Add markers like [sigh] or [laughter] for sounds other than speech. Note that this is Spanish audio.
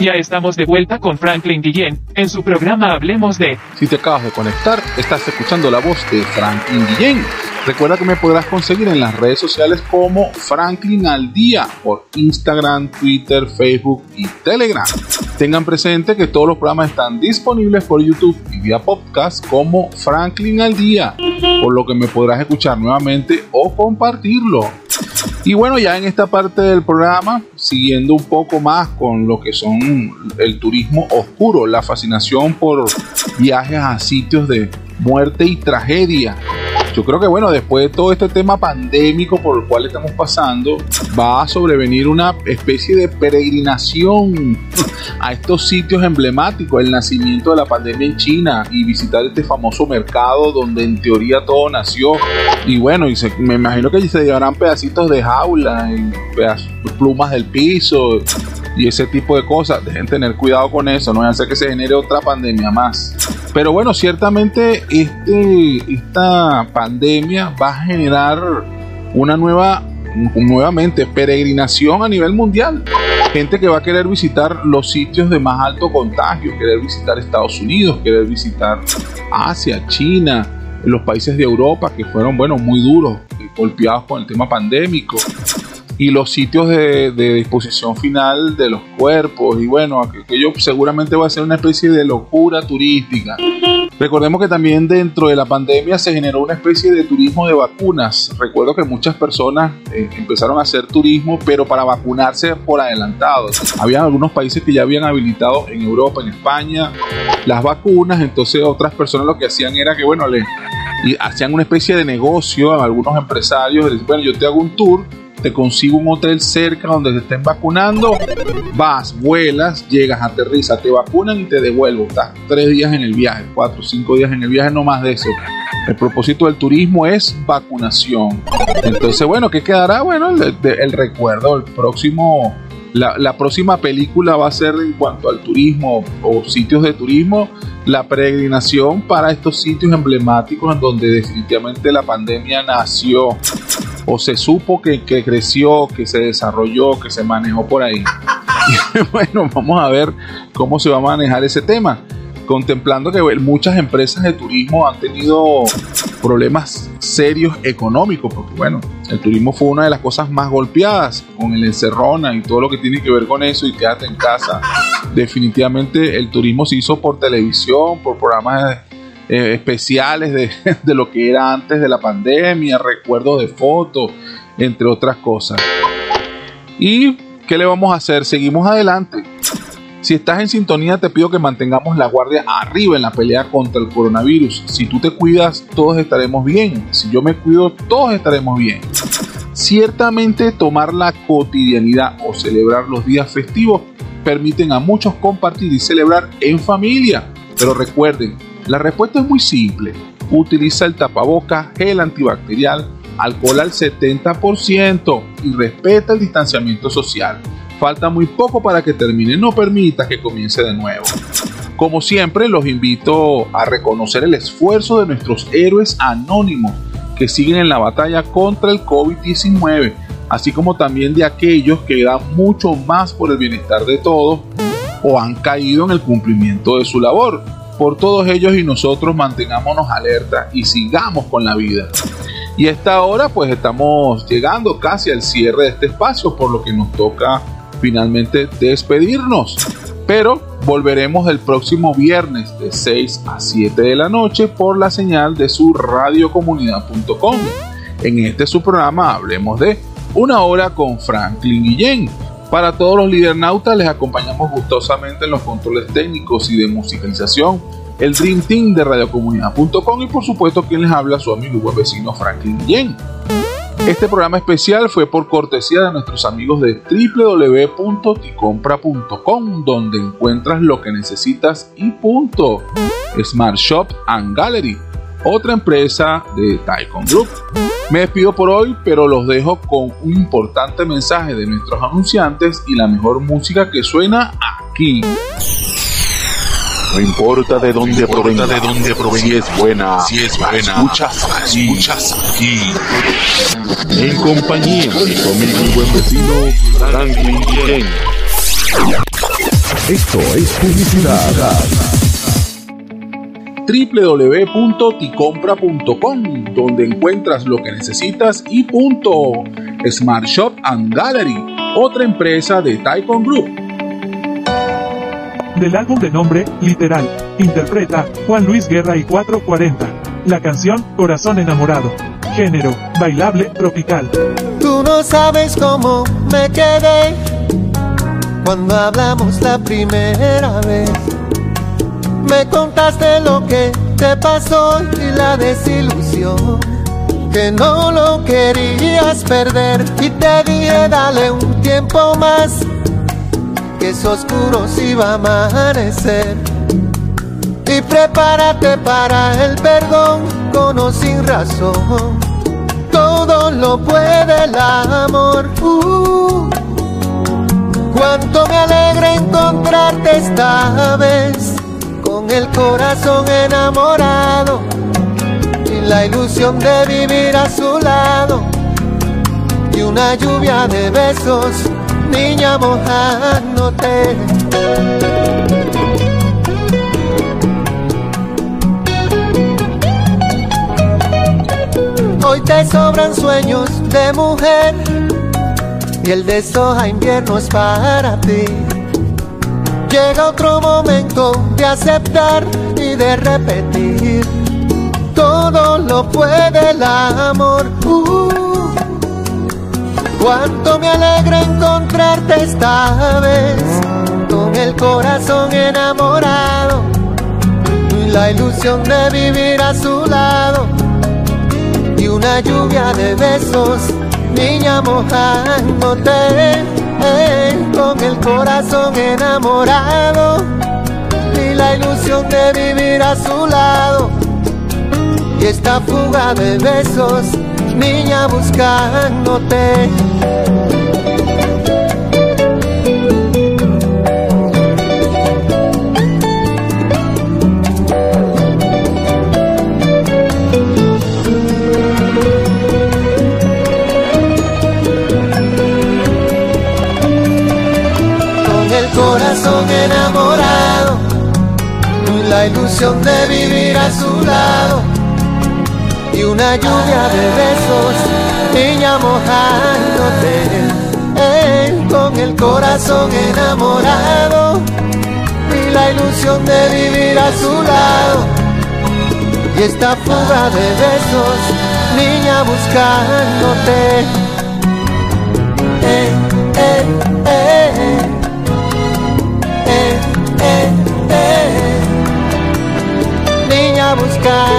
Ya estamos de vuelta con Franklin Guillén en su programa Hablemos de. Si te acabas de conectar, estás escuchando la voz de Franklin Guillén. Recuerda que me podrás conseguir en las redes sociales como Franklin al Día por Instagram, Twitter, Facebook y Telegram. Tengan presente que todos los programas están disponibles por YouTube y vía podcast como Franklin al Día, por lo que me podrás escuchar nuevamente o compartirlo. Y bueno, ya en esta parte del programa, siguiendo un poco más con lo que son el turismo oscuro, la fascinación por viajes a sitios de muerte y tragedia yo creo que bueno, después de todo este tema pandémico por el cual estamos pasando, va a sobrevenir una especie de peregrinación a estos sitios emblemáticos, el nacimiento de la pandemia en China y visitar este famoso mercado donde en teoría todo nació. Y bueno, me imagino que se llevarán pedacitos de jaula, y plumas del piso y ese tipo de cosas. Dejen tener cuidado con eso, no hacer que se genere otra pandemia más. Pero bueno, ciertamente este, esta pandemia va a generar una nueva, nuevamente, peregrinación a nivel mundial. Gente que va a querer visitar los sitios de más alto contagio, querer visitar Estados Unidos, querer visitar Asia, China, los países de Europa que fueron, bueno, muy duros, golpeados con el tema pandémico y los sitios de, disposición final de los cuerpos y bueno, aquello seguramente va a ser una especie de locura turística. Recordemos que también dentro de la pandemia se generó una especie de turismo de vacunas. Recuerdo que muchas personas eh, empezaron a hacer turismo, pero para vacunarse por adelantado. Había algunos países que ya habían habilitado en Europa, en España, las vacunas, entonces otras personas lo que hacían era que, bueno, le y hacían una especie de negocio a algunos empresarios, bueno, yo te hago un tour te consigo un hotel cerca donde se estén vacunando, vas, vuelas, llegas, aterrizas, te vacunan y te devuelvo. Estás tres días en el viaje, cuatro, cinco días en el viaje, no más de eso. El propósito del turismo es vacunación. Entonces, bueno, ¿qué quedará? Bueno, el, recuerdo, el próximo, la, la, próxima película va a ser en cuanto al turismo o sitios de turismo, la peregrinación para estos sitios emblemáticos en donde definitivamente la pandemia nació o se supo que, creció, que se desarrolló, que se manejó por ahí. [laughs] bueno, vamos a ver cómo se va a manejar ese tema contemplando que muchas empresas de turismo han tenido problemas serios económicos, porque bueno, el turismo fue una de las cosas más golpeadas con el encerrona y todo lo que tiene que ver con eso y quédate en casa. Definitivamente el turismo se hizo por televisión, por programas eh, especiales de, [laughs] de, lo que era antes de la pandemia, recuerdos de fotos, entre otras cosas. ¿Y qué le vamos a hacer? Seguimos adelante. Si estás en sintonía, te pido que mantengamos la guardia arriba en la pelea contra el coronavirus. Si tú te cuidas, todos estaremos bien. Si yo me cuido, todos estaremos bien. Ciertamente tomar la cotidianidad o celebrar los días festivos permiten a muchos compartir y celebrar en familia. Pero recuerden, la respuesta es muy simple. Utiliza el tapaboca, gel antibacterial, alcohol al 70% y respeta el distanciamiento social. Falta muy poco para que termine, no permita que comience de nuevo. Como siempre, los invito a reconocer el esfuerzo de nuestros héroes anónimos que siguen en la batalla contra el COVID-19, así como también de aquellos que dan mucho más por el bienestar de todos o han caído en el cumplimiento de su labor por todos ellos y nosotros mantengámonos alerta y sigamos con la vida. Y a esta hora pues estamos llegando casi al cierre de este espacio, por lo que nos toca finalmente despedirnos. Pero volveremos el próximo viernes de 6 a 7 de la noche por la señal de su radiocomunidad.com. En este su programa hablemos de una hora con Franklin Guillén para todos los lidernautas les acompañamos gustosamente en los controles técnicos y de musicalización, el Dream Team de radiocomunidad.com y por supuesto quien les habla su amigo y buen vecino Franklin Yen. Este programa especial fue por cortesía de nuestros amigos de www.ticompra.com donde encuentras lo que necesitas y punto. Smart Shop and Gallery, otra empresa de Taikon Group. Me despido por hoy, pero los dejo con un importante mensaje de nuestros anunciantes y la mejor música que suena aquí. No importa de dónde provenga, de dónde provenga, si es buena, si es buena, escuchas, escuchas aquí. En compañía de mi buen vecino Franklin Esto es publicidad www.ticompra.com, donde encuentras lo que necesitas y punto. Smart Shop and Gallery, otra empresa de Taikon Group. Del álbum de nombre, Literal, interpreta Juan Luis Guerra y 440. La canción, Corazón enamorado. Género, bailable, tropical. Tú no sabes cómo me quedé cuando hablamos la primera vez. Me contaste lo que te pasó y la desilusión. Que no lo querías perder y te dije dale un tiempo más. Que es oscuro si va a amanecer. Y prepárate para el perdón con o sin razón. Todo lo puede el amor. Uh, cuánto me alegra encontrarte esta vez con el corazón enamorado y la ilusión de vivir a su lado y una lluvia de besos, niña mojándote. Hoy te sobran sueños de mujer y el de soja invierno es para ti. Llega otro momento de aceptar y de repetir. Todo lo puede el amor. Uh, cuánto me alegra encontrarte esta vez. Con el corazón enamorado. Y la ilusión de vivir a su lado. Y una lluvia de besos, niña mojándote con el corazón enamorado y la ilusión de vivir a su lado y esta fuga de besos, niña buscándote. Corazón enamorado y la ilusión de vivir a su lado y una lluvia de besos, niña mojándote. Con el corazón enamorado y la ilusión de vivir a su lado y esta fuga de besos, niña buscándote. Niña